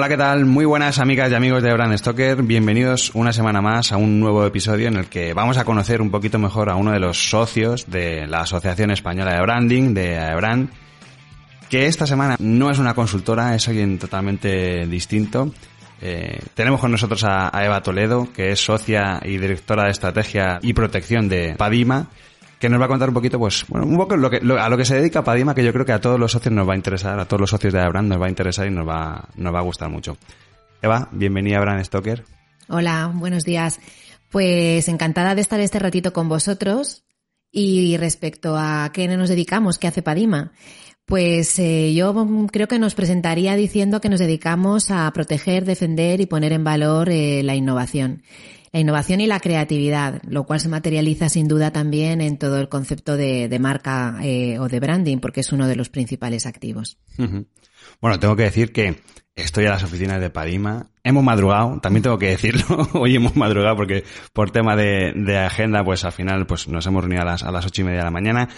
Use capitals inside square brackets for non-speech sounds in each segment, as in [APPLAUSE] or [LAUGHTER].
Hola, ¿qué tal? Muy buenas amigas y amigos de Brand Stoker. Bienvenidos una semana más a un nuevo episodio en el que vamos a conocer un poquito mejor a uno de los socios de la Asociación Española de Branding, de AEBRAND, que esta semana no es una consultora, es alguien totalmente distinto. Eh, tenemos con nosotros a, a Eva Toledo, que es socia y directora de estrategia y protección de Padima que nos va a contar un poquito, pues, bueno, un poco lo que, a lo que se dedica Padima, que yo creo que a todos los socios nos va a interesar, a todos los socios de Abraham nos va a interesar y nos va, nos va a gustar mucho. Eva, bienvenida a Abraham Stoker. Hola, buenos días. Pues encantada de estar este ratito con vosotros y respecto a qué nos dedicamos, qué hace Padima. Pues eh, yo creo que nos presentaría diciendo que nos dedicamos a proteger, defender y poner en valor eh, la innovación la innovación y la creatividad, lo cual se materializa sin duda también en todo el concepto de, marca eh, o de branding, porque es uno de los principales activos. Bueno, tengo que decir que estoy a las oficinas de Padima. Hemos madrugado, también tengo que decirlo. [LAUGHS] Hoy hemos madrugado porque por tema de, de, agenda, pues al final pues nos hemos reunido a las, a las ocho y media de la mañana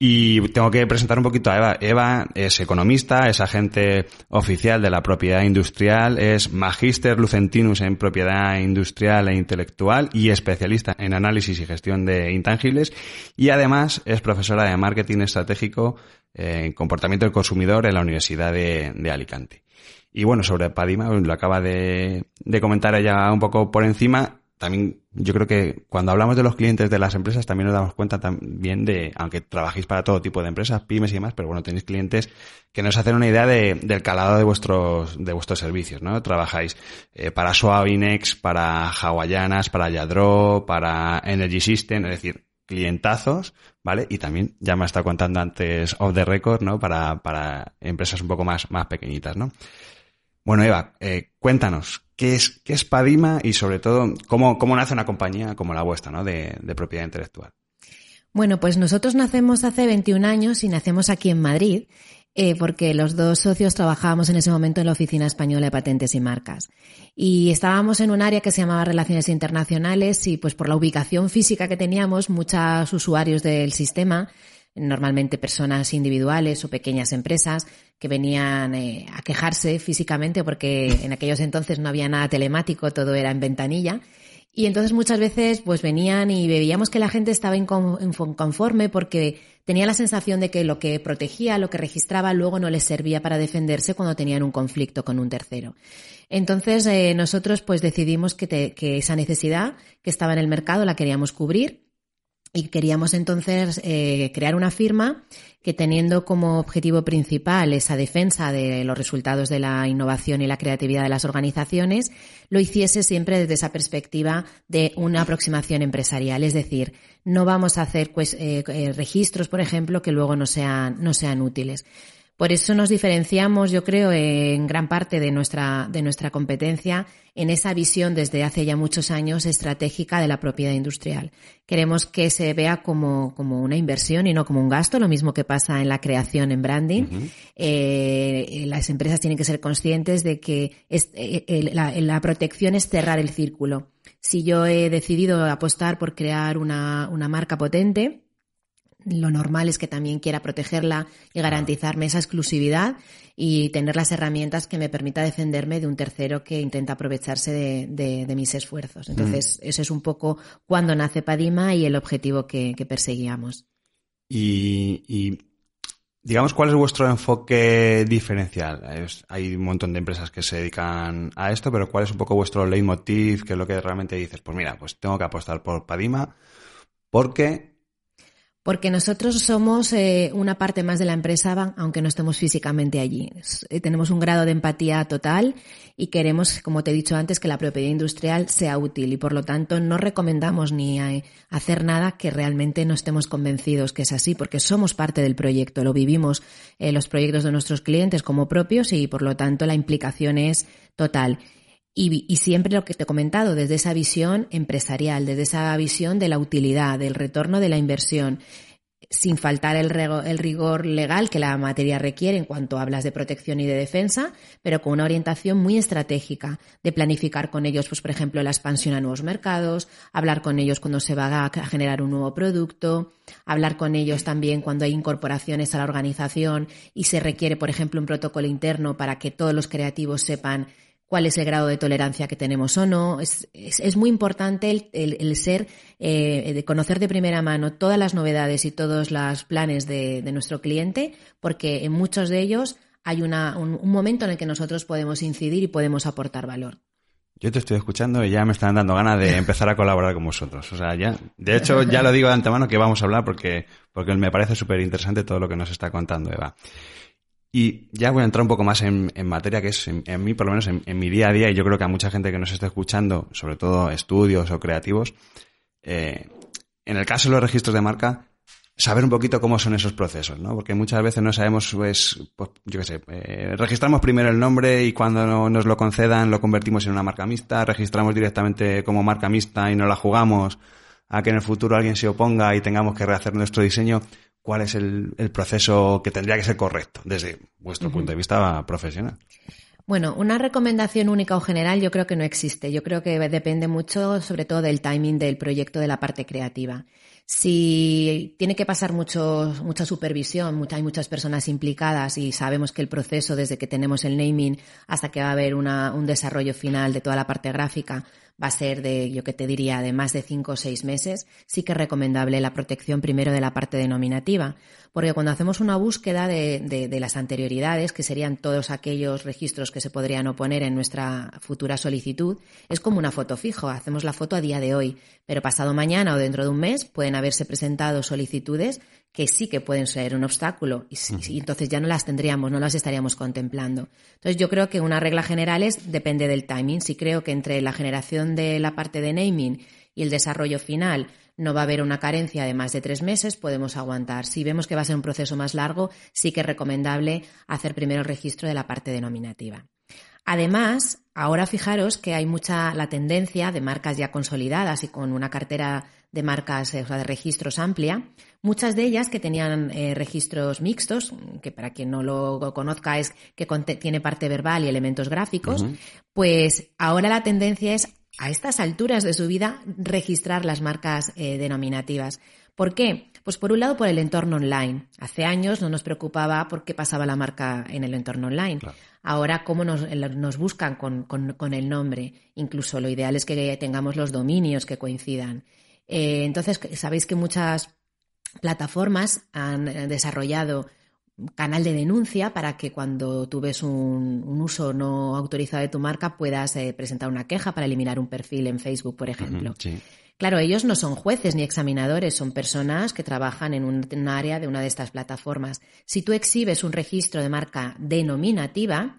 y tengo que presentar un poquito a Eva. Eva es economista, es agente oficial de la propiedad industrial, es magíster lucentinus en propiedad industrial e intelectual y especialista en análisis y gestión de intangibles y además es profesora de marketing estratégico en comportamiento del consumidor en la Universidad de, Alicante. Y bueno, sobre Padima, lo acaba de, de comentar ella un poco por encima también yo creo que cuando hablamos de los clientes de las empresas también nos damos cuenta también de, aunque trabajéis para todo tipo de empresas, pymes y demás, pero bueno, tenéis clientes que nos hacen una idea de, del calado de vuestros, de vuestros servicios, ¿no? Trabajáis eh, para Suavinex, para Hawaianas, para Yadro, para Energy System, es decir, clientazos, ¿vale? Y también, ya me ha estado contando antes off the record, ¿no? Para, para empresas un poco más, más pequeñitas, ¿no? Bueno, Eva, eh, cuéntanos, ¿qué es, ¿qué es Padima y sobre todo cómo, nace una compañía como la vuestra, ¿no? de, de propiedad intelectual? Bueno, pues nosotros nacemos hace 21 años y nacemos aquí en Madrid eh, porque los dos socios trabajábamos en ese momento en la Oficina Española de Patentes y Marcas. Y estábamos en un área que se llamaba Relaciones Internacionales y pues por la ubicación física que teníamos, muchos usuarios del sistema normalmente personas individuales o pequeñas empresas que venían eh, a quejarse físicamente porque en aquellos entonces no había nada telemático, todo era en ventanilla. Y entonces muchas veces pues venían y veíamos que la gente estaba inconforme porque tenía la sensación de que lo que protegía, lo que registraba luego no les servía para defenderse cuando tenían un conflicto con un tercero. Entonces eh, nosotros pues decidimos que, que esa necesidad que estaba en el mercado la queríamos cubrir y queríamos entonces eh, crear una firma que teniendo como objetivo principal esa defensa de los resultados de la innovación y la creatividad de las organizaciones, lo hiciese siempre desde esa perspectiva de una aproximación empresarial. Es decir, no vamos a hacer pues, eh, eh, registros, por ejemplo, que luego no sean, no sean útiles. Por eso nos diferenciamos, yo creo, en gran parte de nuestra, de nuestra competencia en esa visión desde hace ya muchos años estratégica de la propiedad industrial. Queremos que se vea como, como una inversión y no como un gasto, lo mismo que pasa en la creación en branding. eh, las empresas tienen que ser conscientes de que es, eh, la, la protección es cerrar el círculo. Si yo he decidido apostar por crear una, una marca potente, lo normal es que también quiera protegerla y garantizarme esa exclusividad y tener las herramientas que me permita defenderme de un tercero que intenta aprovecharse de, de, mis esfuerzos. Entonces, mm. eso es un poco cuando nace Padima y el objetivo que, que perseguíamos. Y, y, digamos, ¿cuál es vuestro enfoque diferencial? Es, hay un montón de empresas que se dedican a esto, pero ¿cuál es un poco vuestro leitmotiv? ¿Qué es lo que realmente dices? Pues mira, pues tengo que apostar por Padima porque Porque nosotros somos eh, una parte más de la empresa, aunque no estemos físicamente allí. Eh, tenemos un grado de empatía total y queremos, como te he dicho antes, que la propiedad industrial sea útil y por lo tanto no recomendamos ni eh, hacer nada que realmente no estemos convencidos que es así, porque somos parte del proyecto, lo vivimos en los proyectos de nuestros clientes como propios y por lo tanto la implicación es total. Y, y, siempre lo que te he comentado, desde esa visión empresarial, desde esa visión de la utilidad, del retorno de la inversión, sin faltar el, el, rigor legal que la materia requiere en cuanto hablas de protección y de defensa, pero con una orientación muy estratégica de planificar con ellos, pues por ejemplo, la expansión a nuevos mercados, hablar con ellos cuando se va a generar un nuevo producto, hablar con ellos también cuando hay incorporaciones a la organización y se requiere, por ejemplo, un protocolo interno para que todos los creativos sepan cuál es el grado de tolerancia que tenemos o no. Es, es, muy importante el, el, ser, eh, de conocer de primera mano todas las novedades y todos los planes de, de nuestro cliente, porque en muchos de ellos hay una, un, un, momento en el que nosotros podemos incidir y podemos aportar valor. Yo te estoy escuchando y ya me están dando ganas de empezar a colaborar con vosotros. O sea, ya, de hecho, ya lo digo de antemano que vamos a hablar porque, porque me parece súper interesante todo lo que nos está contando Eva. Y ya voy a entrar un poco más en, materia, que es en, mí, por lo menos en, mi día a día, y yo creo que a mucha gente que nos está escuchando, sobre todo estudios o creativos, eh, en el caso de los registros de marca, saber un poquito cómo son esos procesos, ¿no? Porque muchas veces no sabemos, pues, pues yo qué sé, eh, registramos primero el nombre y cuando nos lo concedan lo convertimos en una marca mixta, registramos directamente como marca mixta y no la jugamos a que en el futuro alguien se oponga y tengamos que rehacer nuestro diseño cuál es el, proceso que tendría que ser correcto desde vuestro punto de vista profesional. Bueno, una recomendación única o general yo creo que no existe. Yo creo que depende mucho, sobre todo, del timing del proyecto de la parte creativa. Si tiene que pasar mucho, mucha supervisión, hay muchas personas implicadas y sabemos que el proceso desde que tenemos el naming hasta que va a haber un desarrollo final de toda la parte gráfica va a ser de, yo que te diría, de más de cinco o seis meses, sí que es recomendable la protección primero de la parte denominativa. Porque cuando hacemos una búsqueda de, de, las anterioridades, que serían todos aquellos registros que se podrían oponer en nuestra futura solicitud, es como una foto fijo. Hacemos la foto a día de hoy, pero pasado mañana o dentro de un mes pueden haberse presentado solicitudes que sí que pueden ser un obstáculo y, y, entonces ya no las tendríamos, no las estaríamos contemplando. Entonces yo creo que una regla general es depende del timing. Si creo que entre la generación de la parte de naming y el desarrollo final no va a haber una carencia de más de tres meses, podemos aguantar. Si vemos que va a ser un proceso más largo, sí que es recomendable hacer primero el registro de la parte denominativa. Además, ahora fijaros que hay mucha la tendencia de marcas ya consolidadas y con una cartera de marcas, eh, o sea, de registros amplia, muchas de ellas que tenían eh, registros mixtos, que para quien no lo conozca es que tiene parte verbal y elementos gráficos, pues ahora la tendencia es a estas alturas de su vida registrar las marcas eh, denominativas. ¿Por qué? Pues por un lado por el entorno online. Hace años no nos preocupaba por qué pasaba la marca en el entorno online. Ahora, cómo nos, buscan con, con, el nombre. Incluso lo ideal es que tengamos los dominios que coincidan. Eh, entonces, sabéis que muchas plataformas han eh, desarrollado canal de denuncia para que cuando tú ves un, uso no autorizado de tu marca puedas eh, presentar una queja para eliminar un perfil en Facebook, por ejemplo. Claro, ellos no son jueces ni examinadores, son personas que trabajan en un, área de una de estas plataformas. Si tú exhibes un registro de marca denominativa,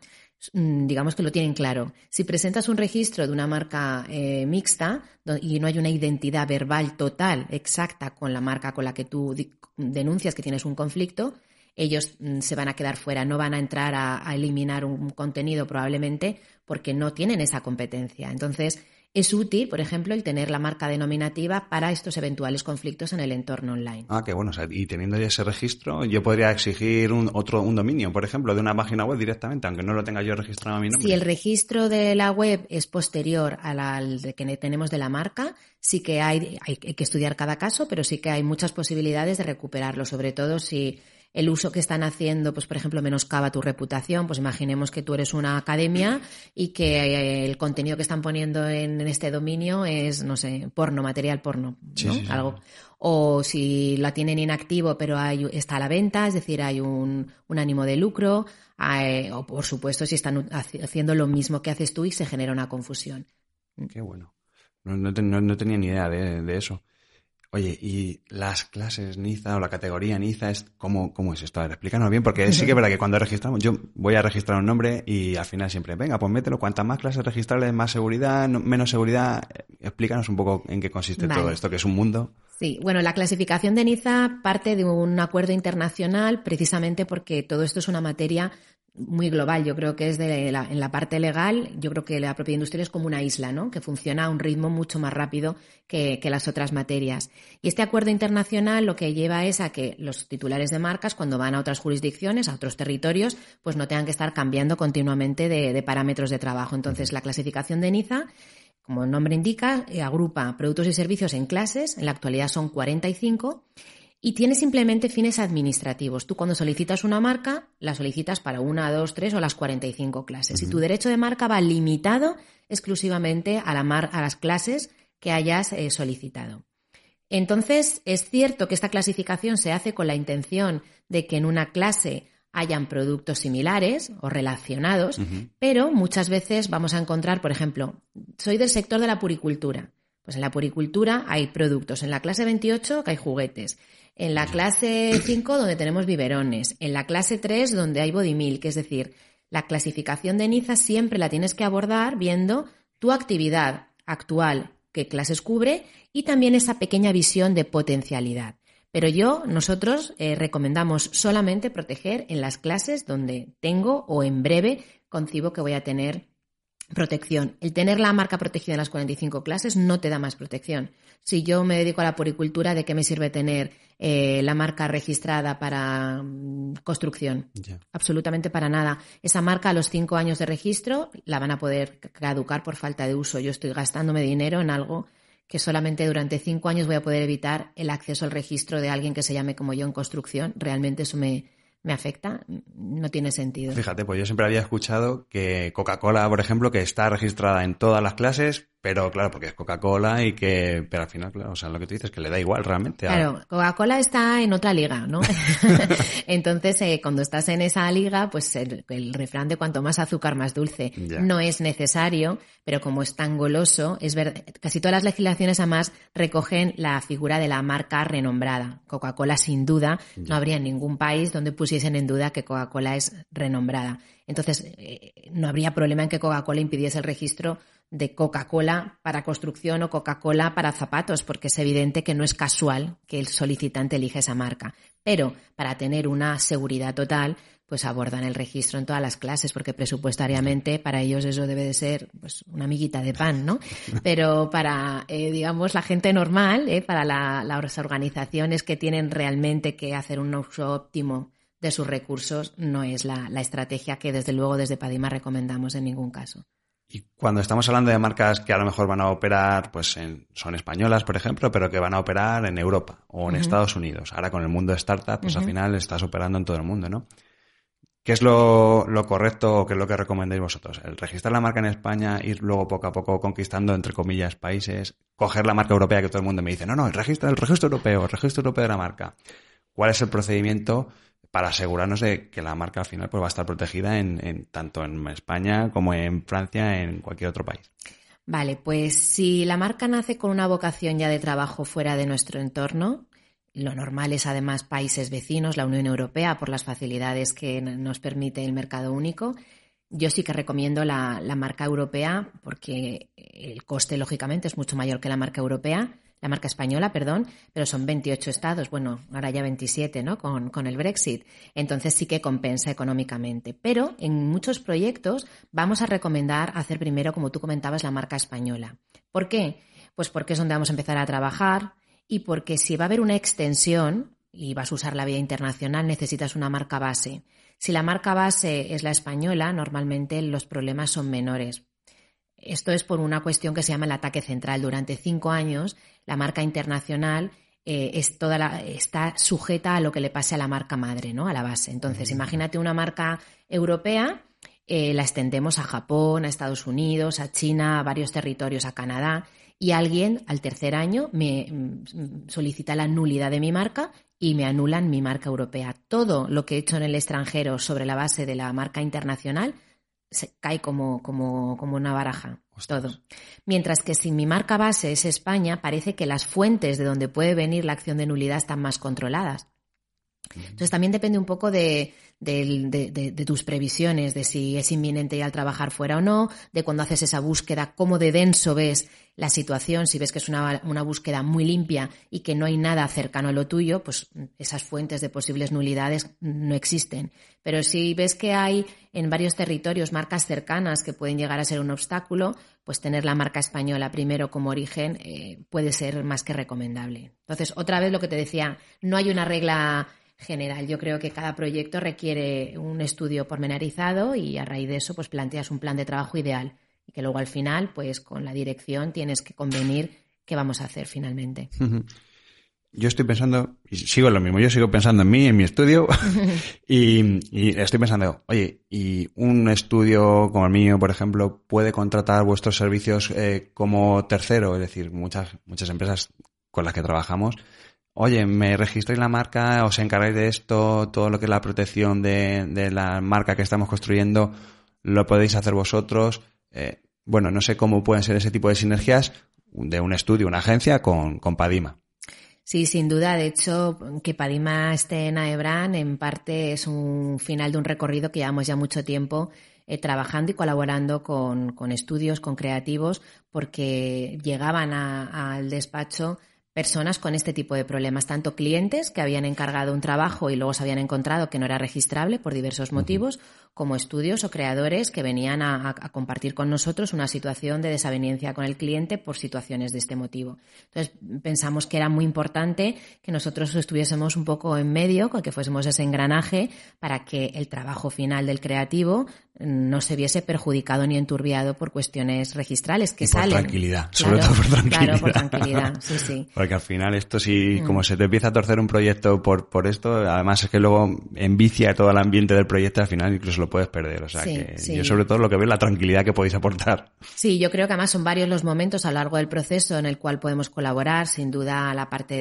digamos que lo tienen claro. Si presentas un registro de una marca eh, mixta y no hay una identidad verbal total, exacta con la marca con la que tú denuncias que tienes un conflicto, ellos mm, se van a quedar fuera, no van a entrar a, eliminar un contenido probablemente porque no tienen esa competencia. Entonces, es útil, por ejemplo, el tener la marca denominativa para estos eventuales conflictos en el entorno online. Ah, qué bueno. y teniendo ya ese registro, yo podría exigir un, otro, un dominio, por ejemplo, de una página web directamente, aunque no lo tenga yo registrado a mi nombre. Si el registro de la web es posterior al que tenemos de la marca, sí que hay, hay que estudiar cada caso, pero sí que hay muchas posibilidades de recuperarlo, sobre todo si el uso que están haciendo, pues por ejemplo, menoscaba tu reputación, pues imaginemos que tú eres una academia y que eh, el contenido que están poniendo en, este dominio es, no sé, porno, material porno, ¿no? Algo. O si la tienen inactivo pero hay, está a la venta, es decir, hay un, un ánimo de lucro, o por supuesto si están haciendo lo mismo que haces tú y se genera una confusión. Qué bueno. No, no, tenía ni idea de, de eso. Oye, ¿y las clases Niza o la categoría Niza es cómo, cómo es esto? A ver, explícanos bien, porque sí que es verdad que cuando registramos, yo voy a registrar un nombre y al final siempre, venga, pues mételo, cuantas más clases registrales, más seguridad, menos seguridad. Explícanos un poco en qué consiste todo esto, que es un mundo. Sí, bueno, la clasificación de Niza parte de un acuerdo internacional precisamente porque todo esto es una materia muy global. Yo creo que es de la, en la parte legal, yo creo que la propiedad industrial es como una isla, ¿no? Que funciona a un ritmo mucho más rápido que, que, las otras materias. Y este acuerdo internacional lo que lleva es a que los titulares de marcas, cuando van a otras jurisdicciones, a otros territorios, pues no tengan que estar cambiando continuamente de, de parámetros de trabajo. Entonces, la clasificación de NIZA como el nombre indica, agrupa productos y servicios en clases, en la actualidad son 45, y tiene simplemente fines administrativos. Tú cuando solicitas una marca, la solicitas para una, dos, tres o las 45 clases. Y tu derecho de marca va limitado exclusivamente a, la a las clases que hayas eh, solicitado. Entonces, es cierto que esta clasificación se hace con la intención de que en una clase hayan productos similares o relacionados, pero muchas veces vamos a encontrar, por ejemplo, soy del sector de la puricultura. Pues en la puricultura hay productos. En la clase 28 que hay juguetes en la clase 5 donde tenemos biberones, en la clase 3 donde hay body milk, es decir, la clasificación de Niza siempre la tienes que abordar viendo tu actividad actual, qué clases cubre y también esa pequeña visión de potencialidad. Pero yo, nosotros eh, recomendamos solamente proteger en las clases donde tengo o en breve concibo que voy a tener protección. El tener la marca protegida en las 45 clases no te da más protección. Si yo me dedico a la puricultura, ¿de qué me sirve tener eh, la marca registrada para mm, construcción? Absolutamente para nada. Esa marca a los cinco años de registro la van a poder caducar por falta de uso. Yo estoy gastándome dinero en algo que solamente durante cinco años voy a poder evitar el acceso al registro de alguien que se llame como yo en construcción. Realmente eso me, me afecta, no tiene sentido. Fíjate, pues yo siempre había escuchado que Coca-Cola, por ejemplo, que está registrada en todas las clases, pero claro, porque es Coca-Cola y que, pero al final, claro, o sea, lo que tú dices, que le da igual realmente. Claro, Coca-Cola está en otra liga, ¿no? [LAUGHS] [LAUGHS] Entonces, eh, cuando estás en esa liga, pues el, refrán de cuanto más azúcar, más dulce. No es necesario, pero como es tan goloso, es ver, casi todas las legislaciones además recogen la figura de la marca renombrada. Coca-Cola, sin duda, no habría ningún país donde pusiesen en duda que Coca-Cola es renombrada. Entonces, eh, no habría problema en que Coca-Cola impidiese el registro de Coca-Cola para construcción o Coca-Cola para zapatos, porque es evidente que no es casual que el solicitante elija esa marca. Pero para tener una seguridad total, pues abordan el registro en todas las clases, porque presupuestariamente para ellos eso debe de ser pues, una amiguita de pan, ¿no? Pero para, eh, digamos, la gente normal, eh, para las organizaciones que tienen realmente que hacer un uso óptimo de sus recursos, no es la, la estrategia que desde luego desde Padima recomendamos en ningún caso. Y cuando estamos hablando de marcas que a lo mejor van a operar, pues son españolas, por ejemplo, pero que van a operar en Europa o en Estados Unidos. Ahora con el mundo de startup, pues al final estás operando en todo el mundo, ¿no? ¿Qué es lo, correcto o qué es lo que recomendáis vosotros? ¿El registrar la marca en España, ir luego poco a poco conquistando, entre comillas, países, coger la marca europea que todo el mundo me dice, no, no, el registro, el registro europeo, el registro europeo de la marca? ¿Cuál es el procedimiento? Para asegurarnos de que la marca al final pues, va a estar protegida en, tanto en España como en Francia, en cualquier otro país. Vale, pues si la marca nace con una vocación ya de trabajo fuera de nuestro entorno, lo normal es además países vecinos, la Unión Europea, por las facilidades que nos permite el mercado único. Yo sí que recomiendo la marca europea porque el coste, lógicamente, es mucho mayor que la marca europea la marca española, perdón, pero son 28 estados, bueno, ahora ya 27, ¿no? Con, con el Brexit. Entonces sí que compensa económicamente. Pero en muchos proyectos vamos a recomendar hacer primero, como tú comentabas, la marca española. ¿Por qué? Pues porque es donde vamos a empezar a trabajar y porque si va a haber una extensión y vas a usar la vía internacional, necesitas una marca base. Si la marca base es la española, normalmente los problemas son menores. Esto es por una cuestión que se llama el ataque central. Durante cinco años, la marca internacional eh, es toda la, está sujeta a lo que le pase a la marca madre, ¿no? A la base. Entonces, imagínate una marca europea, eh, la extendemos a Japón, a Estados Unidos, a China, a varios territorios, a Canadá, y alguien al tercer año me mm, solicita la nulidad de mi marca y me anulan mi marca europea. Todo lo que he hecho en el extranjero sobre la base de la marca internacional se cae como, como, como una baraja. Todo. Mientras que si mi marca base es España, parece que las fuentes de donde puede venir la acción de nulidad están más controladas. Entonces también depende un poco de, de, tus previsiones, de si es inminente ya al trabajar fuera o no, de cuando haces esa búsqueda, cómo de denso ves la situación, si ves que es una, una, búsqueda muy limpia y que no hay nada cercano a lo tuyo, pues esas fuentes de posibles nulidades no existen. Pero si ves que hay en varios territorios marcas cercanas que pueden llegar a ser un obstáculo, pues tener la marca española primero como origen eh, puede ser más que recomendable. Entonces, otra vez lo que te decía, no hay una regla general. Yo creo que cada proyecto requiere un estudio pormenorizado y a raíz de eso pues planteas un plan de trabajo ideal y que luego al final pues con la dirección tienes que convenir qué vamos a hacer finalmente. Yo estoy pensando, y sigo lo mismo, yo sigo pensando en mí, en mi estudio, [LAUGHS] y, estoy pensando, oye, ¿y un estudio como el mío, por ejemplo, puede contratar vuestros servicios eh, como tercero? Es decir, muchas, muchas empresas con las que trabajamos oye, me registréis la marca, os encargáis de esto, todo lo que es la protección de, la marca que estamos construyendo, lo podéis hacer vosotros. Eh, bueno, no sé cómo pueden ser ese tipo de sinergias de un estudio, una agencia con, Padima. Sí, sin duda. De hecho, que Padima esté en Aebran en parte es un final de un recorrido que llevamos ya mucho tiempo eh, trabajando y colaborando con, estudios, con creativos, porque llegaban al despacho personas con este tipo de problemas, tanto clientes que habían encargado un trabajo y luego se habían encontrado que no era registrable por diversos motivos, como estudios o creadores que venían a, compartir con nosotros una situación de desaveniencia con el cliente por situaciones de este motivo. Entonces pensamos que era muy importante que nosotros estuviésemos un poco en medio, que fuésemos ese engranaje para que el trabajo final del creativo no se viese perjudicado ni enturbiado por cuestiones registrales que salen. Por tranquilidad, sobre todo por tranquilidad. Claro, por tranquilidad, [LAUGHS] sí, sí. Porque al final esto si, mm. como se te empieza a torcer un proyecto por, por esto, además es que luego envicia todo el ambiente del proyecto, al final incluso lo puedes perder. O sea que yo sobre todo lo que veo es la tranquilidad que podéis aportar. Sí, yo creo que además son varios los momentos a lo largo del proceso en el cual podemos colaborar, sin duda la parte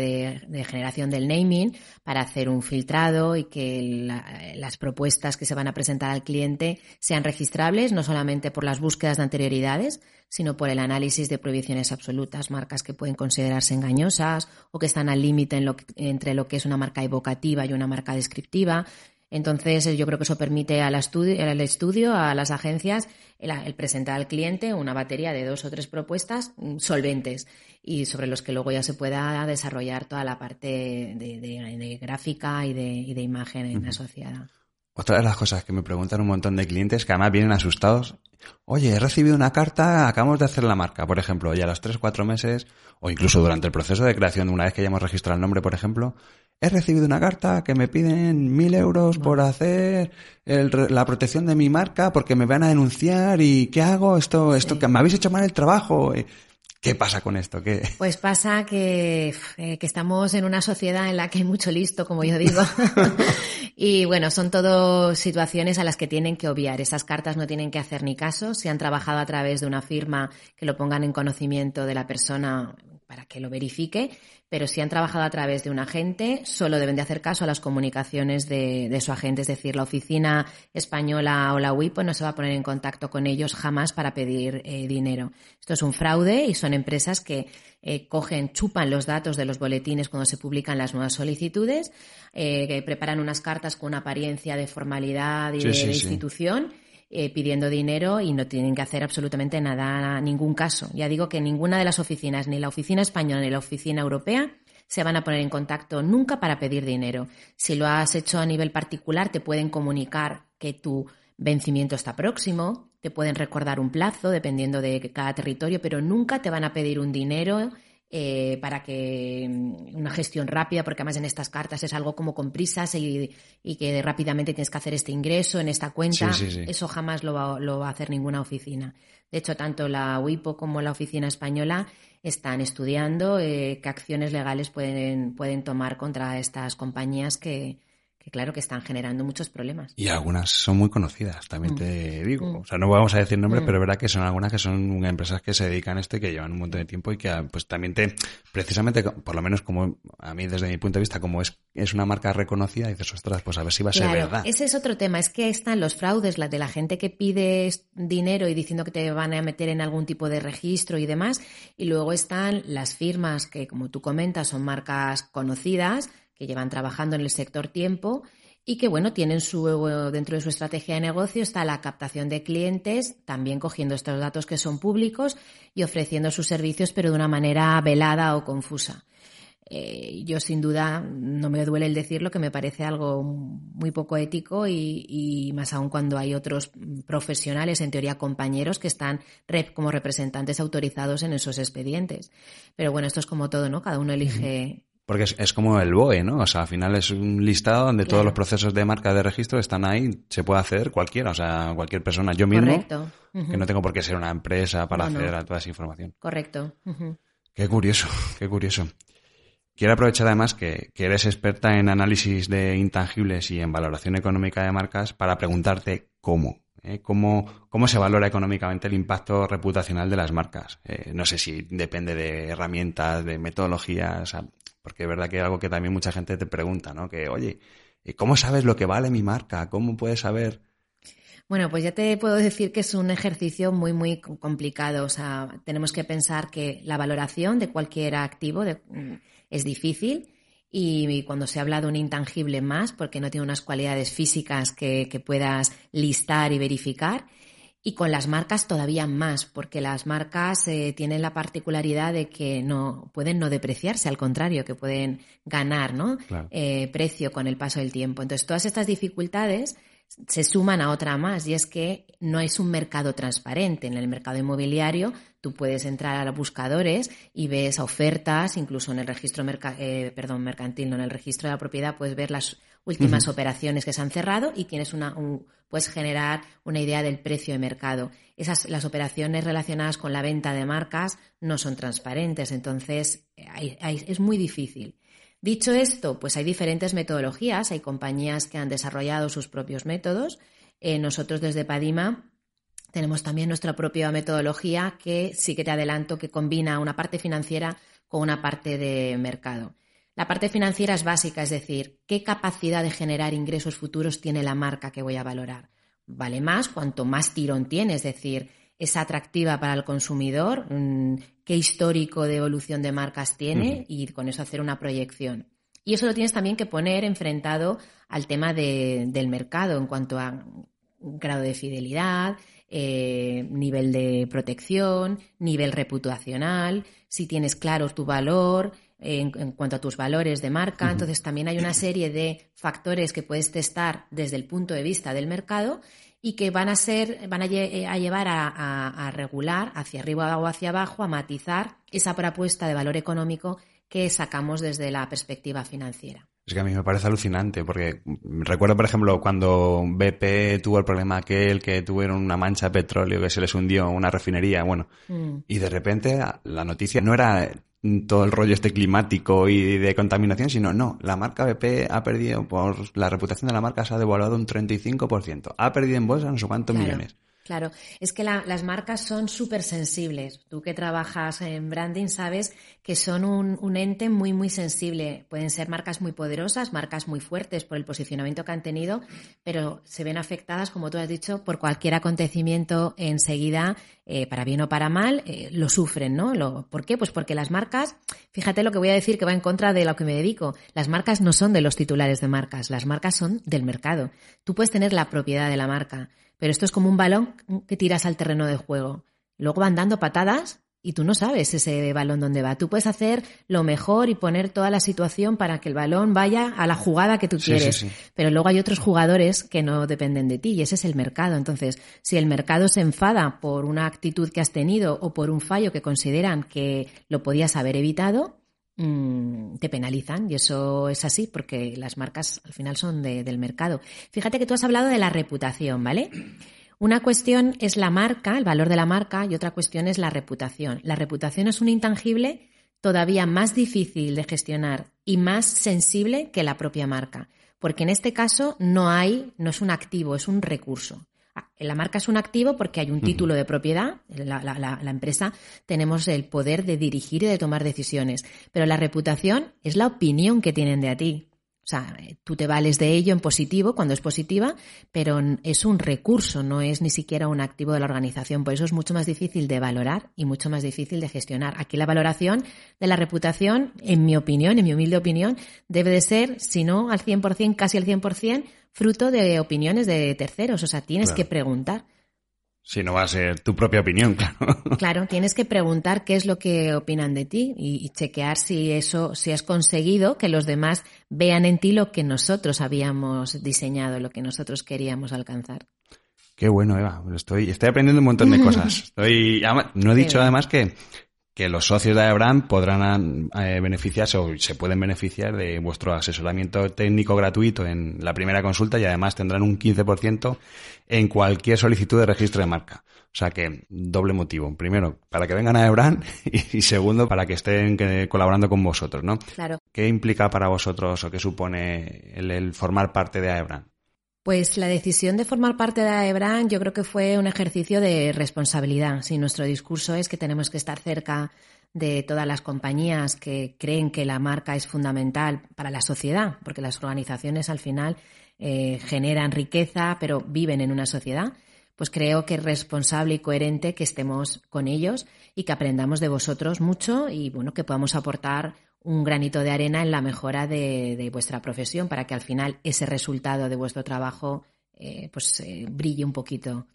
de, generación del naming, para hacer un filtrado y que las propuestas que se van a presentar al cliente sean registrables no solamente por las búsquedas de anterioridades, sino por el análisis de prohibiciones absolutas, marcas que pueden considerarse engañosas o que están al límite entre lo que es una marca evocativa y una marca descriptiva. Entonces, yo creo que eso permite al estudio, al estudio a las agencias, el, presentar al cliente una batería de dos o tres propuestas mm, solventes y sobre los que luego ya se pueda desarrollar toda la parte de, gráfica y de, imagen asociada. Otra de las cosas que me preguntan un montón de clientes que además vienen asustados. Oye, he recibido una carta, acabamos de hacer la marca, por ejemplo, y a los tres, cuatro meses, o incluso durante el proceso de creación, una vez que hayamos registrado el nombre, por ejemplo, he recibido una carta que me piden mil euros por hacer la protección de mi marca porque me van a denunciar y ¿qué hago? Esto, esto, que me habéis hecho mal el trabajo. ¿Qué pasa con esto? ¿Qué? Pues pasa que, eh, que, estamos en una sociedad en la que hay mucho listo, como yo digo. [LAUGHS] y bueno, son todo situaciones a las que tienen que obviar. Esas cartas no tienen que hacer ni caso. Si han trabajado a través de una firma que lo pongan en conocimiento de la persona para que lo verifique pero si han trabajado a través de un agente, solo deben de hacer caso a las comunicaciones de, su agente. Es decir, la oficina española o la WIPO no se va a poner en contacto con ellos jamás para pedir eh, dinero. Esto es un fraude y son empresas que eh, cogen, chupan los datos de los boletines cuando se publican las nuevas solicitudes, eh, que preparan unas cartas con una apariencia de formalidad y de, institución. Eh, pidiendo dinero y no tienen que hacer absolutamente nada, ningún caso. Ya digo que ninguna de las oficinas, ni la oficina española ni la oficina europea, se van a poner en contacto nunca para pedir dinero. Si lo has hecho a nivel particular, te pueden comunicar que tu vencimiento está próximo, te pueden recordar un plazo dependiendo de cada territorio, pero nunca te van a pedir un dinero eh, para que mm, una gestión rápida, porque además en estas cartas es algo como con prisas y, que rápidamente tienes que hacer este ingreso en esta cuenta. Eso jamás lo va, lo va, a hacer ninguna oficina. De hecho, tanto la WIPO como la oficina española están estudiando eh, qué acciones legales pueden, pueden tomar contra estas compañías que, que claro que están generando muchos problemas. Y algunas son muy conocidas, también mm. te digo. Mm. O sea, no vamos a decir nombres, mm. pero es verdad que son algunas que son empresas que se dedican a esto y que llevan un montón de tiempo y que pues también te, precisamente, por lo menos como a mí desde mi punto de vista, como es, es una marca reconocida, dices, ostras, pues a ver si va a ser verdad. Ese es otro tema, es que están los fraudes, la de la gente que pide dinero y diciendo que te van a meter en algún tipo de registro y demás, y luego están las firmas que, como tú comentas, son marcas conocidas, que llevan trabajando en el sector tiempo y que bueno, tienen su dentro de su estrategia de negocio está la captación de clientes, también cogiendo estos datos que son públicos y ofreciendo sus servicios pero de una manera velada o confusa. Eh, yo sin duda no me duele el decirlo que me parece algo muy poco ético y, y, más aún cuando hay otros profesionales, en teoría compañeros, que están rep como representantes autorizados en esos expedientes. Pero bueno, esto es como todo, ¿no? Cada uno elige porque es, como el BOE, ¿no? O sea, al final es un listado donde todos los procesos de marca de registro están ahí, se puede hacer cualquiera, o sea, cualquier persona. Yo mismo, que no tengo por qué ser una empresa para acceder a toda esa información. Correcto. Qué curioso, qué curioso. Quiero aprovechar además que, que, eres experta en análisis de intangibles y en valoración económica de marcas para preguntarte cómo. ¿eh? ¿Cómo, ¿Cómo se valora económicamente el impacto reputacional de las marcas? Eh, no sé si depende de herramientas, de metodologías. Porque es verdad que es algo que también mucha gente te pregunta, ¿no? Que, oye, ¿cómo sabes lo que vale mi marca? ¿Cómo puedes saber? Bueno, pues ya te puedo decir que es un ejercicio muy, muy complicado. O sea, tenemos que pensar que la valoración de cualquier activo mm, es difícil y cuando se habla de un intangible más, porque no tiene unas cualidades físicas que, que puedas listar y verificar, y con las marcas todavía más, porque las marcas eh, tienen la particularidad de que no pueden no depreciarse, al contrario, que pueden ganar ¿no? Eh, precio con el paso del tiempo. Entonces, todas estas dificultades se suman a otra más y es que no es un mercado transparente. En el mercado inmobiliario tú puedes entrar a los buscadores y ves ofertas, incluso en el registro eh, perdón, mercantil, no en el registro de la propiedad puedes ver las últimas operaciones que se han cerrado y tienes una, puedes generar una idea del precio de mercado. Esas, las operaciones relacionadas con la venta de marcas no son transparentes, entonces es muy difícil. Dicho esto, pues hay diferentes metodologías, hay compañías que han desarrollado sus propios métodos. Eh, nosotros desde Padima tenemos también nuestra propia metodología que sí que te adelanto que combina una parte financiera con una parte de mercado. La parte financiera es básica, es decir, qué capacidad de generar ingresos futuros tiene la marca que voy a valorar. Vale más cuanto más tirón tiene, es decir, es atractiva para el consumidor, mm, qué histórico de evolución de marcas tiene y con eso hacer una proyección. Y eso lo tienes también que poner enfrentado al tema del mercado en cuanto a grado de fidelidad, eh, nivel de protección, nivel reputacional, si tienes claro tu valor, en, cuanto a tus valores de marca. Entonces también hay una serie de factores que puedes testar desde el punto de vista del mercado y que van a ser, van a, llevar a, regular hacia arriba o hacia abajo, a matizar esa propuesta de valor económico que sacamos desde la perspectiva financiera. Es que a mí me parece alucinante, porque recuerdo, por ejemplo, cuando BP tuvo el problema aquel que tuvieron una mancha de petróleo que se les hundió una refinería, bueno, mm. y de repente la noticia no era todo el rollo este climático y de contaminación, sino no, la marca BP ha perdido, por la reputación de la marca se ha devaluado un 35%, ha perdido en bolsa no sé cuántos millones. Claro, es que las marcas son súper sensibles. Tú que trabajas en branding sabes que son un, ente muy, muy sensible. Pueden ser marcas muy poderosas, marcas muy fuertes por el posicionamiento que han tenido, pero se ven afectadas, como tú has dicho, por cualquier acontecimiento enseguida, eh, para bien o para mal, eh, lo sufren, ¿no? ¿Por qué? Pues porque las marcas, fíjate lo que voy a decir que va en contra de lo que me dedico. Las marcas no son de los titulares de marcas, las marcas son del mercado. Tú puedes tener la propiedad de la marca pero esto es como un balón que tiras al terreno de juego. Luego van dando patadas y tú no sabes ese balón dónde va. Tú puedes hacer lo mejor y poner toda la situación para que el balón vaya a la jugada que tú quieres. Pero luego hay otros jugadores que no dependen de ti y ese es el mercado. Entonces, si el mercado se enfada por una actitud que has tenido o por un fallo que consideran que lo podías haber evitado, Mm, te penalizan y eso es así porque las marcas al final son del mercado. Fíjate que tú has hablado de la reputación, ¿vale? Una cuestión es la marca, el valor de la marca y otra cuestión es la reputación. La reputación es un intangible todavía más difícil de gestionar y más sensible que la propia marca. porque en este caso no hay, no es un activo, es un recurso. Ah, La marca es un activo porque hay un título de propiedad. La, la- la- la empresa tenemos el poder de dirigir y de tomar decisiones. Pero la reputación es la opinión que tienen de a ti. O sea, eh, tú te vales de ello en positivo cuando es positiva, pero es un recurso, no es ni siquiera un activo de la organización. Por eso es mucho más difícil de valorar y mucho más difícil de gestionar. Aquí la valoración de la reputación, en mi opinión, en mi humilde opinión, debe de ser, si no al 100%, casi al 100%, fruto de opiniones de terceros. O sea, tienes Claro. que preguntar. Si no va a ser tu propia opinión, [LAUGHS] claro. Claro, tienes que preguntar qué es lo que opinan de ti y, y chequear si eso, si has conseguido que los demás vean en ti lo que nosotros habíamos diseñado, lo que nosotros queríamos alcanzar. Qué bueno, Eva. Estoy, estoy aprendiendo un montón de [LAUGHS] cosas. Estoy, no he dicho además que, que los socios de Abraham podrán eh, beneficiarse o se pueden beneficiar de vuestro asesoramiento técnico gratuito en la primera consulta y además tendrán un 15% en cualquier solicitud de registro de marca. O sea que doble motivo. Primero, para que vengan a Abraham [LAUGHS] y, segundo, para que estén que- colaborando con vosotros, ¿no? Claro. ¿Qué implica para vosotros o qué supone el, el formar parte de Abraham? Pues la decisión de formar parte de AEBRAN yo creo que fue un ejercicio de responsabilidad. Si nuestro discurso es que tenemos que estar cerca de todas las compañías que creen que la marca es fundamental para la sociedad, porque las organizaciones al final eh, generan riqueza, pero viven en una sociedad, pues creo que es responsable y coherente que estemos con ellos y que aprendamos de vosotros mucho y bueno, que podamos aportar un granito de arena en la mejora de, de vuestra profesión para que al final ese resultado de vuestro trabajo eh, pues eh, brille un poquito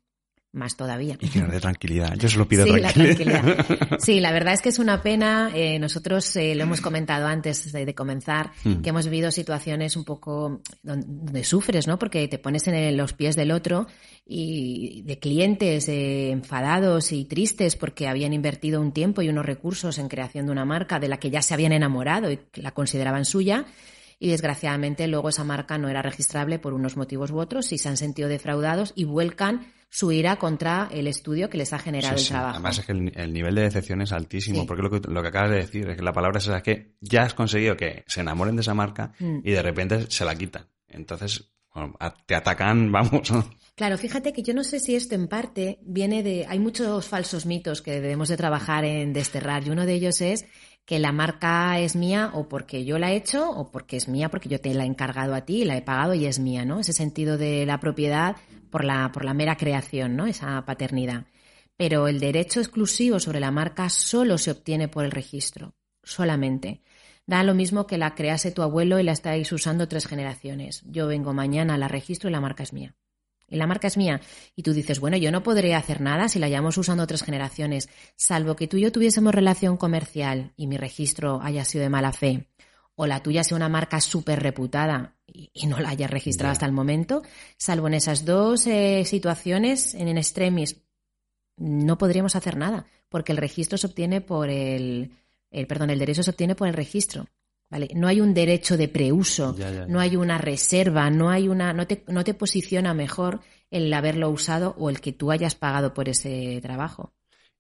más todavía. Y dé tranquilidad. Yo solo pido Sí, la tranquilidad. tranquilidad. [LAUGHS] Sí, la verdad es que es una pena. eh, nosotros eh, lo hemos comentado antes de, de comenzar, Hmm. que hemos vivido situaciones un poco donde, donde sufres, ¿no? Porque te pones en los pies del otro y de clientes eh, enfadados y tristes porque habían invertido un tiempo y unos recursos en creación de una marca de la que ya se habían enamorado y la consideraban suya. Y desgraciadamente luego esa marca no era registrable por unos motivos u otros y se han sentido defraudados y vuelcan su ira contra el estudio que les ha generado Sí, el sí. trabajo. Además es que el, el nivel de decepción es altísimo, Sí. porque lo que, lo que acabas de decir es que la palabra es esa, que ya has conseguido que se enamoren de esa marca Mm. y de repente se la quitan. Entonces, bueno, a- te atacan, [LAUGHS] vamos. Claro, fíjate que yo no sé si esto en parte viene de... Hay muchos falsos mitos que debemos de trabajar en desterrar y uno de ellos es que la marca es mía o porque yo la he hecho o porque es mía porque yo te la he encargado a ti y la he pagado y es mía, ¿no? Ese sentido de la propiedad por la, por la mera creación, ¿no? Esa paternidad. Pero el derecho exclusivo sobre la marca solo se obtiene por el registro, solamente. Da lo mismo que la crease tu abuelo y la estáis usando tres generaciones. Yo vengo mañana, la registro y la marca es mía. Y la marca es mía. Y tú dices, bueno, yo no podré hacer nada si la llevamos usando tres generaciones, salvo que tú y yo tuviésemos relación comercial y mi registro haya sido de mala fe, o la tuya sea una marca súper reputada y, y no la hayas registrado hasta el momento, salvo en esas dos eh, situaciones, en, en extremis, no podríamos hacer nada, porque el registro se obtiene por el, el perdón, el derecho se obtiene por el registro. ¿Vale? No hay un derecho de preuso, Ya, ya, ya. no hay una reserva, no hay una, no te, no te posiciona mejor el haberlo usado o el que tú hayas pagado por ese trabajo.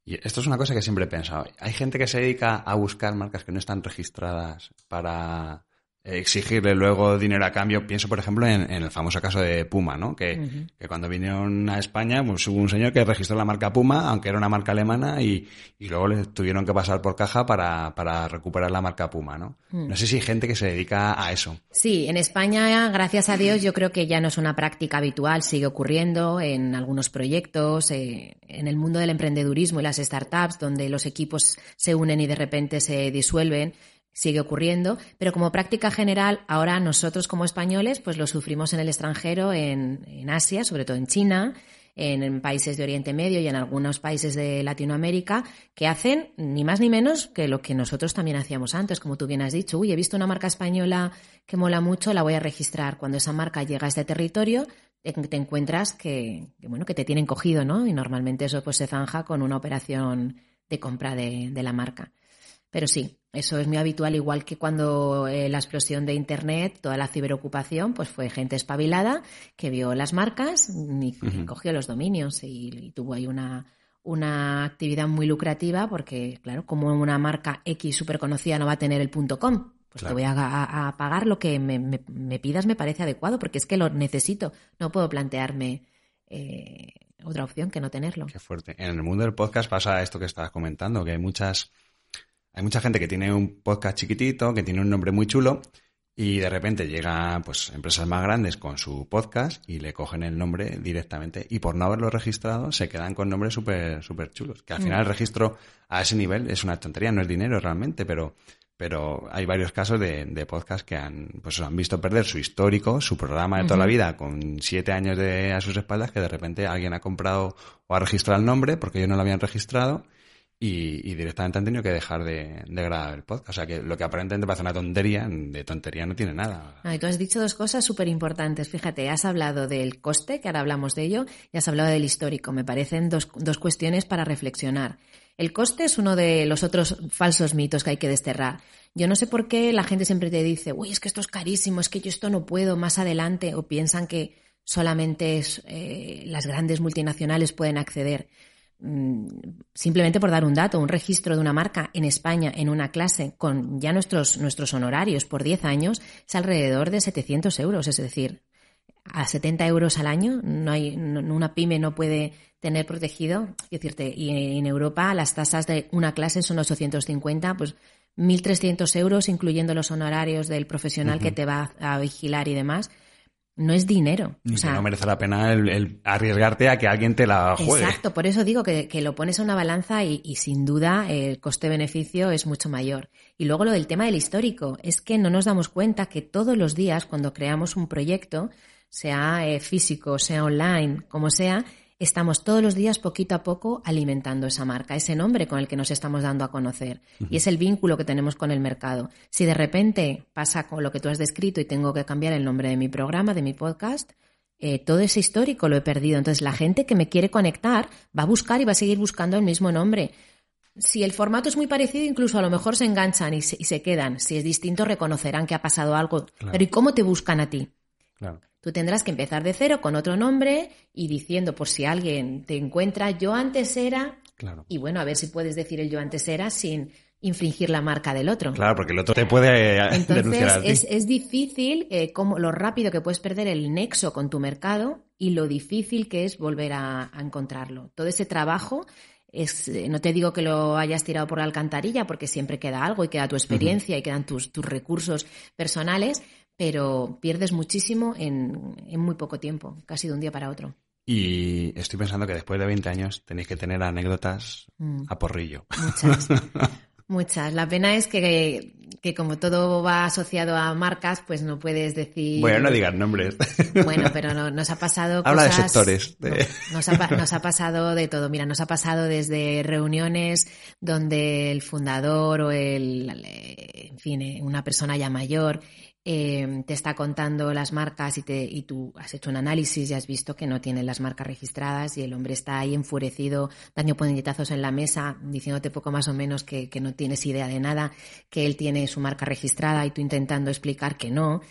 Y esto es una cosa que siempre he pensado. Hay gente que se dedica a buscar marcas que no están registradas para exigirle luego dinero a cambio. Pienso, por ejemplo, en, en el famoso caso de Puma, ¿no? Que cuando vinieron a España, pues hubo un señor que registró la marca Puma, aunque era una marca alemana, y, y luego le tuvieron que pasar por caja para, para recuperar la marca Puma, ¿no? Mm. No sé si hay gente que se dedica a eso. Sí, en España, gracias a Dios, yo creo que ya no es una práctica habitual, sigue ocurriendo en algunos proyectos, eh, en el mundo del emprendedurismo y las startups, donde los equipos se unen y de repente se disuelven, sigue ocurriendo, pero como práctica general, ahora nosotros como españoles, pues lo sufrimos en el extranjero, en, Asia, sobre todo en China, en, países de Oriente Medio y en algunos países de Latinoamérica, que hacen ni más ni menos que lo que nosotros también hacíamos antes, como tú bien has dicho. Uy, he visto una marca española que mola mucho, la voy a registrar. Cuando esa marca llega a este territorio, te, te encuentras que, que, bueno, que te tienen cogido, ¿no? Y normalmente eso pues se zanja con una operación de compra de, de la marca. Pero sí, eso es muy habitual, igual que cuando eh, la explosión de Internet, toda la ciberocupación, pues fue gente espabilada que vio las marcas y, cogió los dominios y, y tuvo ahí una, una actividad muy lucrativa porque, claro, como una marca X súper conocida no va a tener el punto .com, pues te voy a, pagar lo que me, pidas, me parece adecuado, porque es que lo necesito. No puedo plantearme eh, otra opción que no tenerlo. Qué fuerte. En el mundo del podcast pasa esto que estabas comentando, que hay muchas, hay mucha gente que tiene un podcast chiquitito, que tiene un nombre muy chulo, y de repente llegan pues empresas más grandes con su podcast y le cogen el nombre directamente y por no haberlo registrado se quedan con nombres súper super chulos. Que al final el mm. registro a ese nivel es una tontería, no es dinero realmente, pero, pero hay varios casos de, de podcast que han, pues han visto perder su histórico, su programa de toda la vida con siete años de, a sus espaldas que de repente alguien ha comprado o ha registrado el nombre porque ellos no lo habían registrado y, directamente han tenido que dejar de, grabar el podcast. O sea que lo que aparentemente parece una tontería, de tontería no tiene nada. y tú has dicho dos cosas súper importantes. Fíjate, has hablado del coste, que ahora hablamos de ello, y has hablado del histórico. Me parecen dos, dos cuestiones para reflexionar. El coste es uno de los otros falsos mitos que hay que desterrar. Yo no sé por qué la gente siempre te dice, uy, es que esto es carísimo, es que yo esto no puedo más adelante, o piensan que solamente eh, las grandes multinacionales pueden acceder. Mm, simplemente por dar un dato, un registro de una marca en España en una clase con ya nuestros, nuestros honorarios por 10 años es alrededor de 700 euros. Es decir, a 70 euros al año no hay, una pyme no puede tener protegido. decirte, y en Europa las tasas de una clase son 850, pues 1.300 euros, incluyendo los honorarios del profesional que te va a vigilar y demás no es dinero. o sea, no merece la pena el, arriesgarte a que alguien te la juegue. Exacto, por eso digo que, lo pones a una balanza y, sin duda el coste-beneficio es mucho mayor. Y luego lo del tema del histórico, es que no nos damos cuenta que todos los días cuando creamos un proyecto, sea eh, físico, sea online, como sea, estamos todos los días poquito a poco alimentando esa marca, ese nombre con el que nos estamos dando a conocer. Y es el vínculo que tenemos con el mercado. Si de repente pasa con lo que tú has descrito y tengo que cambiar el nombre de mi programa, de mi podcast, eh, todo ese histórico lo he perdido. Entonces la gente que me quiere conectar va a buscar y va a seguir buscando el mismo nombre. Si el formato es muy parecido, incluso a lo mejor se enganchan y se, quedan. Si es distinto, reconocerán que ha pasado algo. Pero ¿y cómo te buscan a ti? Claro. Tú tendrás que empezar de cero con otro nombre y diciendo, por si alguien te encuentra, yo antes era. Claro. Y bueno, a ver si puedes decir el yo antes era sin infringir la marca del otro. Claro, porque el otro te puede eh, Entonces, Es, es difícil eh, como, lo rápido que puedes perder el nexo con tu mercado y lo difícil que es volver a, encontrarlo. Todo ese trabajo es, eh, no te digo que lo hayas tirado por la alcantarilla, porque siempre queda algo y queda tu experiencia y quedan tus, tus recursos personales, pero pierdes muchísimo en, muy poco tiempo, casi de un día para otro. Y estoy pensando que después de 20 años tenéis que tener anécdotas mm. a porrillo. Muchas. [LAUGHS] Muchas. La pena es que, que, como todo va asociado a marcas, pues no puedes decir. Bueno, no digas nombres. Bueno, pero no, nos ha pasado cosas. Habla de sectores. nos, ha, nos, ha, pasado de todo. Mira, nos ha pasado desde reuniones donde el fundador o el, en fin, eh, una persona ya mayor Em, te está contando las marcas y, te, y tú has hecho un análisis y has visto que no tienen las marcas registradas y el hombre está ahí enfurecido, daño puñetazos en la mesa, diciéndote poco más o menos que, que no tienes idea de nada, que él tiene su marca registrada y tú intentando explicar que no.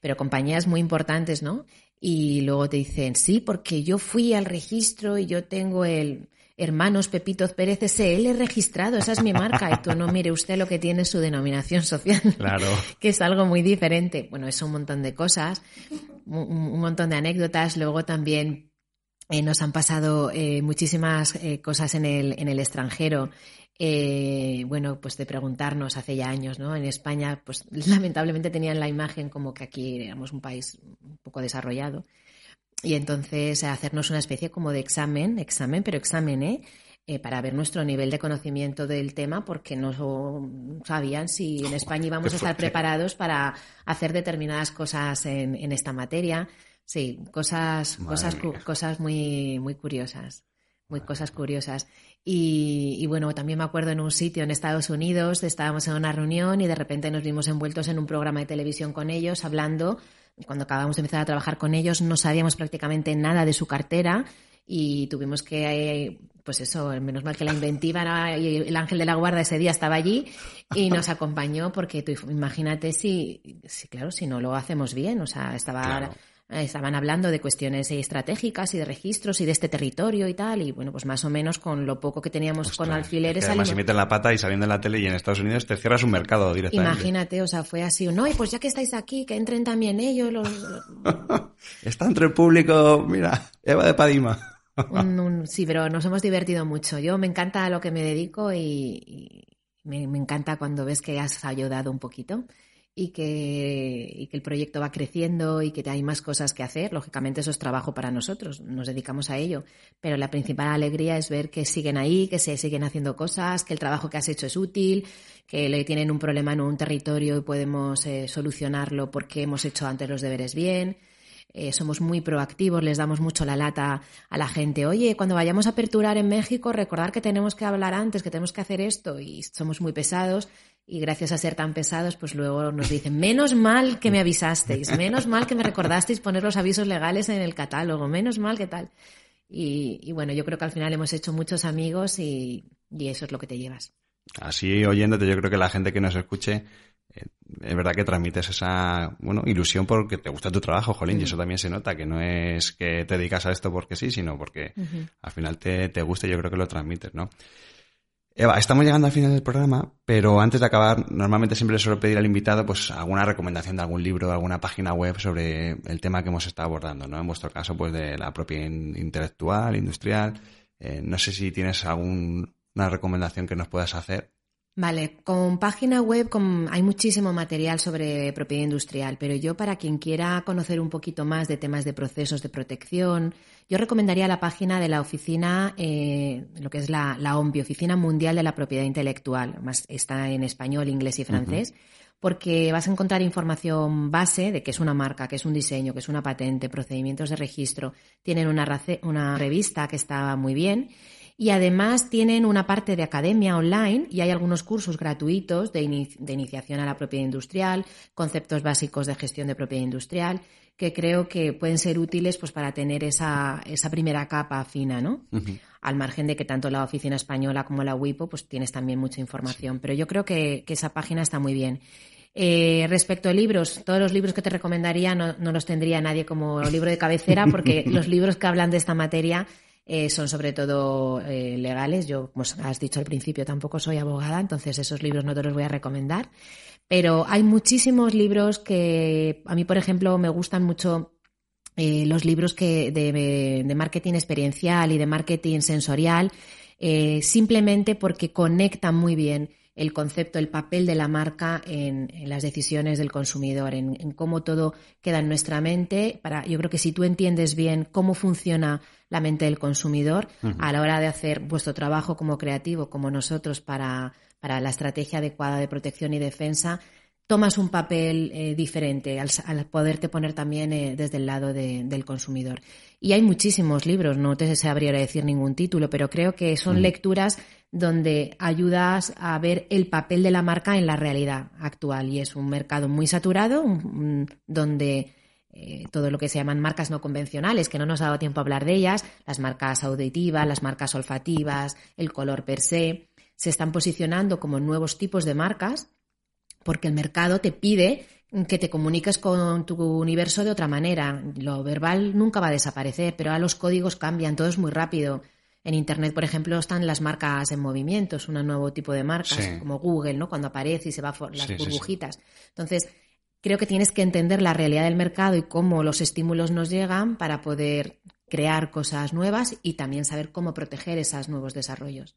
Pero compañías muy importantes, ¿no? Y luego te dicen, sí, porque yo fui al registro y yo tengo el Hermanos Pepitos Pérez SL registrado, esa es mi marca. Y tú no mire usted lo que tiene su denominación social. [LAUGHS] Claro. que es algo muy diferente. Bueno, es un montón de cosas, un, montón de anécdotas. Luego también eh, nos han pasado eh, muchísimas eh, cosas en el, en el extranjero. bueno, pues de preguntarnos hace ya años, ¿no? En España, pues [LAUGHS] lamentablemente tenían la imagen como que aquí éramos un país un poco desarrollado y entonces hacernos una especie como de examen, examen, pero examen, ¿eh? ¿eh? para ver nuestro nivel de conocimiento del tema, porque no sabían si en España íbamos a estar preparados para hacer determinadas cosas en, en esta materia. Sí, cosas, cosas, cosas muy, muy curiosas, muy cosas curiosas. Y, y, bueno, también me acuerdo en un sitio en Estados Unidos, estábamos en una reunión y de repente nos vimos envueltos en un programa de televisión con ellos hablando cuando acabamos de empezar a trabajar con ellos no sabíamos prácticamente nada de su cartera y tuvimos que, pues eso, menos mal que la inventiva y el ángel de la guarda ese día estaba allí y nos [LAUGHS] acompañó porque tú imagínate si, si claro, si no lo hacemos bien, o sea, estaba estaban hablando de cuestiones estratégicas y de registros y de este territorio y tal, y bueno, pues más o menos con lo poco que teníamos con alfileres. además se meten la pata y saliendo en la tele y en Estados Unidos te cierras un mercado directamente. Imagínate, o sea, fue así, no, y pues ya que estáis aquí, que entren también ellos. Los... [LAUGHS] Está entre el público, mira, Eva de Padima. [LAUGHS] sí, pero nos hemos divertido mucho. Yo me encanta a lo que me dedico y, me, me, encanta cuando ves que has ayudado un poquito y que, que el proyecto va creciendo y que hay más cosas que hacer. Lógicamente eso es trabajo para nosotros, nos dedicamos a ello, pero la principal alegría es ver que siguen ahí, que se siguen haciendo cosas, que el trabajo que has hecho es útil, que le tienen un problema en un territorio y podemos eh, solucionarlo porque hemos hecho antes los deberes bien. Eh, somos muy proactivos, les damos mucho la lata a la gente. Oye, cuando vayamos a aperturar en México, recordar que tenemos que hablar antes, que tenemos que hacer esto y somos muy pesados y gracias a ser tan pesados, pues luego nos dicen, menos mal que me avisasteis, menos mal que me recordasteis poner los avisos legales en el catálogo, menos mal que tal. Y, bueno, yo creo que al final hemos hecho muchos amigos y, eso es lo que te llevas. Así oyéndote, yo creo que la gente que nos escuche, eh, es verdad que transmites esa bueno ilusión porque te gusta tu trabajo, Jolín, y eso también se nota, que no es que te dedicas a esto porque sí, sino porque al final te, te gusta y yo creo que lo transmites, ¿no? Eva, estamos llegando al final del programa, pero antes de acabar, normalmente siempre le suelo pedir al invitado pues alguna recomendación de algún libro, alguna página web sobre el tema que hemos estado abordando, ¿no? En vuestro caso, pues de la propiedad intelectual, industrial. Eh, no sé si tienes alguna recomendación que nos puedas hacer. Vale, con página web hay muchísimo material sobre propiedad industrial, pero yo para quien quiera conocer un poquito más de temas de procesos de protección, yo recomendaría la página de la oficina, eh, lo que es la, la OMPI, Oficina Mundial de la Propiedad Intelectual, más está en español, inglés y francés. porque vas a encontrar información base de qué es una marca, qué es un diseño, qué es una patente, procedimientos de registro. Tienen una, una revista que está muy bien y además tienen una parte de academia online y hay algunos cursos gratuitos de, iniciación a la propiedad industrial, conceptos básicos de gestión de propiedad industrial, que creo que pueden ser útiles pues, para tener esa, esa primera capa fina, ¿no? Al margen de que tanto la oficina española como la WIPO pues tienes también mucha información. Pero yo creo que, esa página está muy bien. Eh, respecto a libros, todos los libros que te recomendaría no, no, los tendría nadie como libro de cabecera porque [LAUGHS] los libros que hablan de esta materia eh, son sobre todo eh, legales. Yo, como has dicho al principio, tampoco soy abogada, entonces esos libros no te los voy a recomendar. Pero hay muchísimos libros que a mí, por ejemplo, me gustan mucho eh, los libros que de, de, marketing experiencial y de marketing sensorial, simplemente porque conectan muy bien el concepto, el papel de la marca en, las decisiones del consumidor, en, cómo todo queda en nuestra mente. Para, yo creo que si tú entiendes bien cómo funciona la mente del consumidor a la hora de hacer vuestro trabajo como creativo, como nosotros, para, para la estrategia adecuada de protección y defensa, tomas un papel eh, diferente al, poderte poner también eh, desde el lado del consumidor. Y hay muchísimos libros, no te sabría decir ningún título, pero creo que son lecturas donde ayudas a ver el papel de la marca en la realidad actual. Y es un mercado muy saturado, donde eh, todo lo que se llaman marcas no convencionales, que no nos ha dado tiempo a hablar de ellas, las marcas auditivas, las marcas olfativas, el color per se, se están posicionando como nuevos tipos de marcas porque el mercado te pide que te comuniques con tu universo de otra manera. Lo verbal nunca va a desaparecer, pero ahora los códigos cambian, todo es muy rápido. En Internet, por ejemplo, están las marcas en movimiento, es un nuevo tipo de marcas, como Google, ¿no? Cuando aparece y se va las burbujitas. Entonces, creo que tienes que entender la realidad del mercado y cómo los estímulos nos llegan para poder crear cosas nuevas y también saber cómo proteger esos nuevos desarrollos.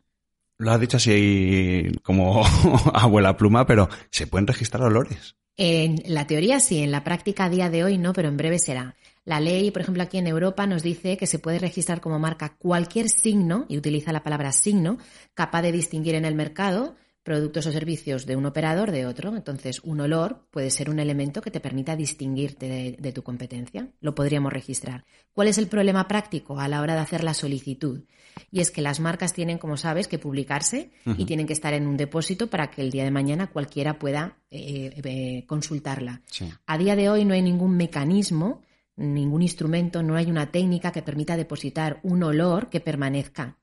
Lo has dicho así como [LAUGHS] abuela pluma, pero ¿se pueden registrar olores? En la teoría sí, en la práctica a día de hoy no, pero en breve será. La ley, por ejemplo, aquí en Europa nos dice que se puede registrar como marca cualquier signo, y utiliza la palabra signo, capaz de distinguir en el mercado productos o servicios de un operador de otro. Entonces, un olor puede ser un elemento que te permita distinguirte de, tu competencia. Lo podríamos registrar. ¿Cuál es el problema práctico a la hora de hacer la solicitud? Y es que las marcas tienen, como sabes, que publicarse y tienen que estar en un depósito para que el día de mañana cualquiera pueda eh, eh, consultarla. A día de hoy no hay ningún mecanismo, ningún instrumento, no hay una técnica que permita depositar un olor que permanezca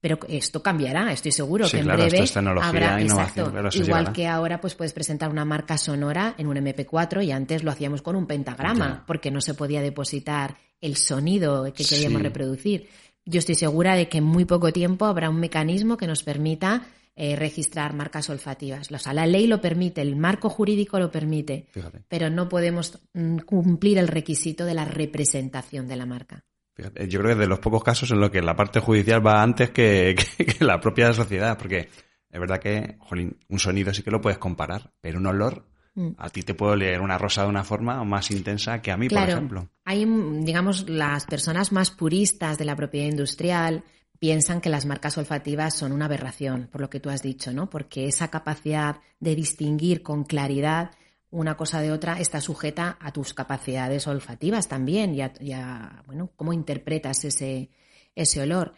Pero esto cambiará, estoy seguro Sí, que claro, en esto breve es tecnología, habrá innovación, exacto, claro, igual llegará. que ahora pues puedes presentar una marca sonora en un MP4 y antes lo hacíamos con un pentagrama porque no se podía depositar el sonido que queríamos Sí. reproducir. Yo estoy segura de que en muy poco tiempo habrá un mecanismo que nos permita eh, registrar marcas olfativas. O sea, la ley lo permite, el marco jurídico lo permite, Fíjate. pero no podemos mm, cumplir el requisito de la representación de la marca. Fíjate, Yo creo que es de los pocos casos en los que la parte judicial va antes que, [LAUGHS] que- que la propia sociedad, porque es verdad que, jolín, un sonido sí que lo puedes comparar, pero un olor, Mm. a ti te puedo leer una rosa de una forma más intensa que a mí, por ejemplo. hay, mm, digamos, las personas más puristas de la propiedad industrial piensan que las marcas olfativas son una aberración, por lo que tú has dicho, ¿no? Porque esa capacidad de distinguir con claridad una cosa de otra está sujeta a tus capacidades olfativas también y a, bueno, cómo interpretas ese, ese olor.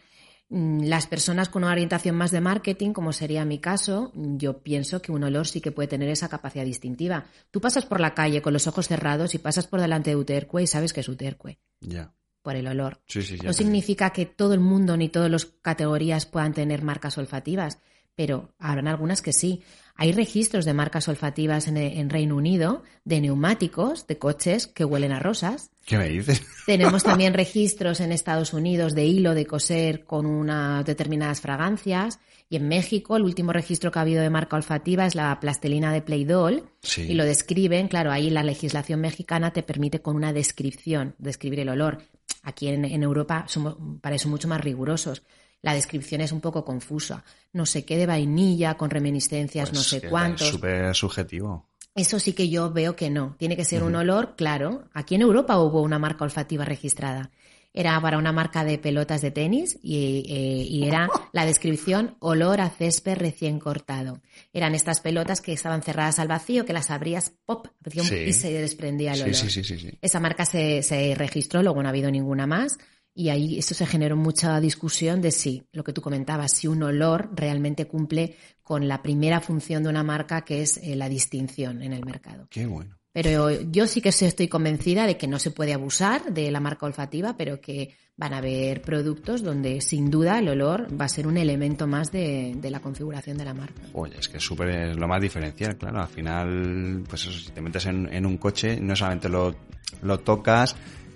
Mm, Las personas con una orientación más de marketing, como sería mi caso, yo pienso que un olor sí que puede tener esa capacidad distintiva. Tú pasas por la calle con los ojos cerrados y pasas por delante de Uterque y sabes que es Uterque Ya. Por el olor. Sí, sí, sí. No significa que todo el mundo ni todas las categorías puedan tener marcas olfativas, pero habrán algunas que sí. Hay registros de marcas olfativas en, en Reino Unido de neumáticos, de coches que huelen a rosas. ¿Qué me dices? [LAUGHS] Tenemos también registros en Estados Unidos de hilo de coser con unas determinadas fragancias. Y en México, el último registro que ha habido de marca olfativa es la plastelina de Play-Doh. Sí. Y lo describen, claro, ahí la legislación mexicana te permite con una descripción describir el olor. Aquí en, en Europa somos para eso mucho más rigurosos. La descripción es un poco confusa. No sé qué de vainilla, con reminiscencias, no Pues sé cuántos. Es súper subjetivo. Eso sí que yo veo que no. Tiene que ser un olor claro. Aquí en Europa hubo una marca olfativa registrada. Era para una marca de pelotas de tenis y, eh, y era [LAUGHS] la descripción olor a césped recién cortado. Eran estas pelotas que estaban cerradas al vacío, que las abrías, pop, Sí. y se desprendía el olor. sí, sí, sí, sí. Esa marca se, se registró, luego no ha habido ninguna más. Y ahí eso se generó mucha discusión de si, lo que tú comentabas, si un olor realmente cumple con la primera función de una marca que es eh, la distinción en el mercado. Qué bueno. Pero yo sí que estoy convencida de que no se puede abusar de la marca olfativa, pero que van a haber productos donde sin duda el olor va a ser un elemento más de, la configuración de la marca. Oye, es que es súper lo más diferencial, claro. Al final, pues eso, si te metes en, en un coche, no solamente lo, lo tocas,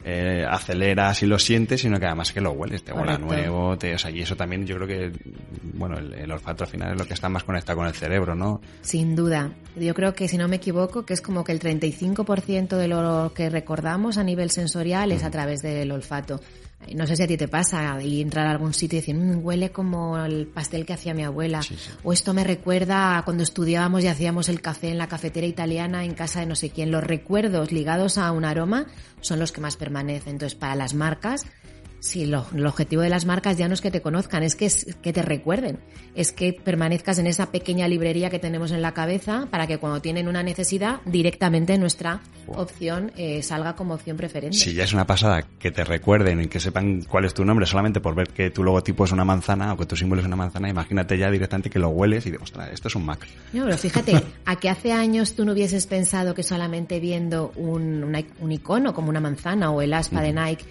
eh, aceleras y lo sientes, sino que además que lo hueles, te huele a Correcto. nuevo, te, o sea, y eso también yo creo que, bueno, el, el olfato al final es lo que está más conectado con el cerebro, ¿no? Sin duda. Yo creo que, si no me equivoco, que es como que el 35% de lo que recordamos a nivel sensorial es a través del olfato. No sé si a ti te pasa y entrar a algún sitio y decir, "Mm, huele como el pastel que hacía mi abuela. Sí, sí. O esto me recuerda a cuando estudiábamos y hacíamos el café en la cafetera italiana en casa de no sé quién. Los recuerdos ligados a un aroma son los que más permanecen. Entonces, para las marcas, Sí, lo- el objetivo de las marcas ya no es que te conozcan, es que, es que te recuerden. Es que permanezcas en esa pequeña librería que tenemos en la cabeza para que cuando tienen una necesidad, directamente nuestra opción eh, salga como opción preferente. Si ya es una pasada que te recuerden y que sepan cuál es tu nombre solamente por ver que tu logotipo es una manzana o que tu símbolo es una manzana, imagínate ya directamente que lo hueles y dices, ostras, esto es un Mac. No, pero fíjate, a que hace años tú no hubieses pensado que solamente viendo un, una- un icono como una manzana o el aspa de Nike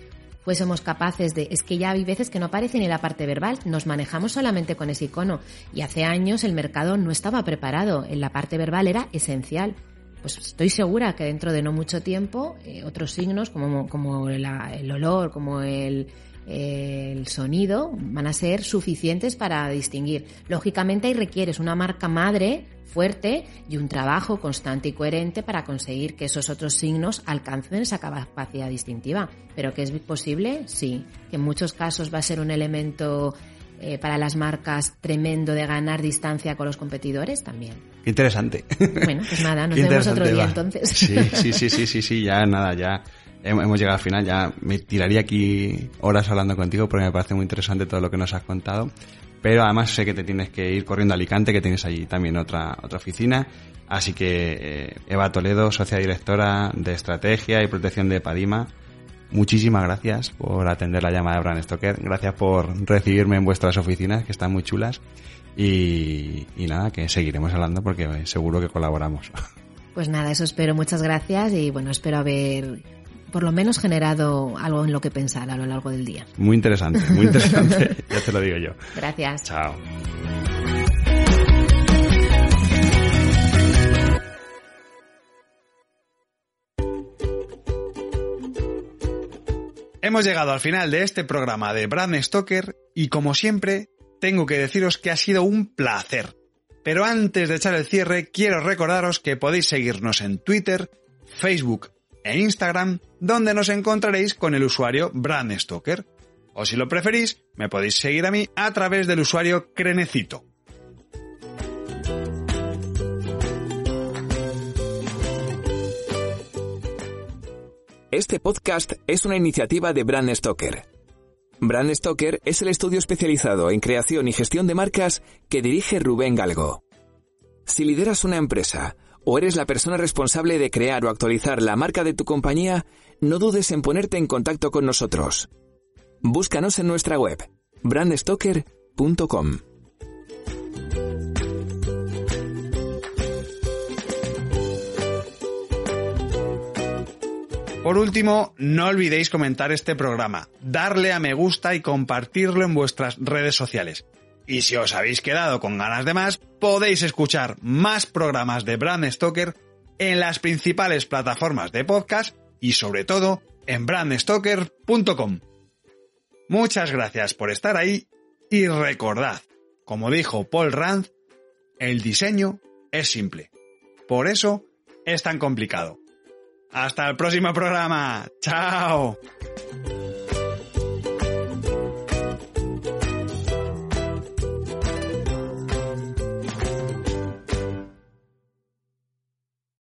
fuésemos capaces de... Es que ya hay veces que no aparece ni la parte verbal, nos manejamos solamente con ese icono. Y hace años el mercado no estaba preparado, en la parte verbal era esencial. Pues estoy segura que dentro de no mucho tiempo eh, otros signos como, como el olor, como el, el sonido, van a ser suficientes para distinguir. Lógicamente ahí requieres una marca madre fuerte y un trabajo constante y coherente para conseguir que esos otros signos alcancen esa capacidad distintiva. Pero que es posible, sí. Que en muchos casos va a ser un elemento eh, para las marcas tremendo de ganar distancia con los competidores también. Qué interesante. Bueno, pues nada, nos vemos otro día va. entonces. Sí, sí, sí, sí, sí, sí, ya nada, ya hemos llegado al final, ya me tiraría aquí horas hablando contigo porque me parece muy interesante todo lo que nos has contado. Pero además sé que te tienes que ir corriendo a Alicante, que tienes allí también otra, otra oficina. Así que eh, Eva Toledo, socia directora de Estrategia y Protección de Padima, muchísimas gracias por atender la llamada de Brand Stoker. Gracias por recibirme en vuestras oficinas, que están muy chulas. Y, y nada, que seguiremos hablando porque seguro que colaboramos. [LAUGHS] Pues nada, eso espero. Muchas gracias y bueno, espero haber por lo menos generado algo en lo que pensar a lo largo del día. Muy interesante, muy [LAUGHS] interesante, ya te lo digo yo. Gracias. Chao. Hemos llegado al final de este programa de Brand Stoker y como siempre tengo que deciros que ha sido un placer. Pero antes de echar el cierre quiero recordaros que podéis seguirnos en Twitter, Facebook e Instagram donde nos encontraréis con el usuario Brand Stoker. O si lo preferís, me podéis seguir a mí a través del usuario Crenecito. Este podcast es una iniciativa de Brand Stoker. Brand Stoker es el estudio especializado en creación y gestión de marcas que dirige Rubén Galgo. Si lideras una empresa o eres la persona responsable de crear o actualizar la marca de tu compañía, no dudes en ponerte en contacto con nosotros. Búscanos en nuestra web, brandstoker.com. Por último, no olvidéis comentar este programa, darle a me gusta y compartirlo en vuestras redes sociales. Y si os habéis quedado con ganas de más, podéis escuchar más programas de Brand Stoker en las principales plataformas de podcast y sobre todo en brandstoker.com. Muchas gracias por estar ahí y recordad, como dijo Paul Rand, el diseño es simple. Por eso es tan complicado. Hasta el próximo programa. Chao.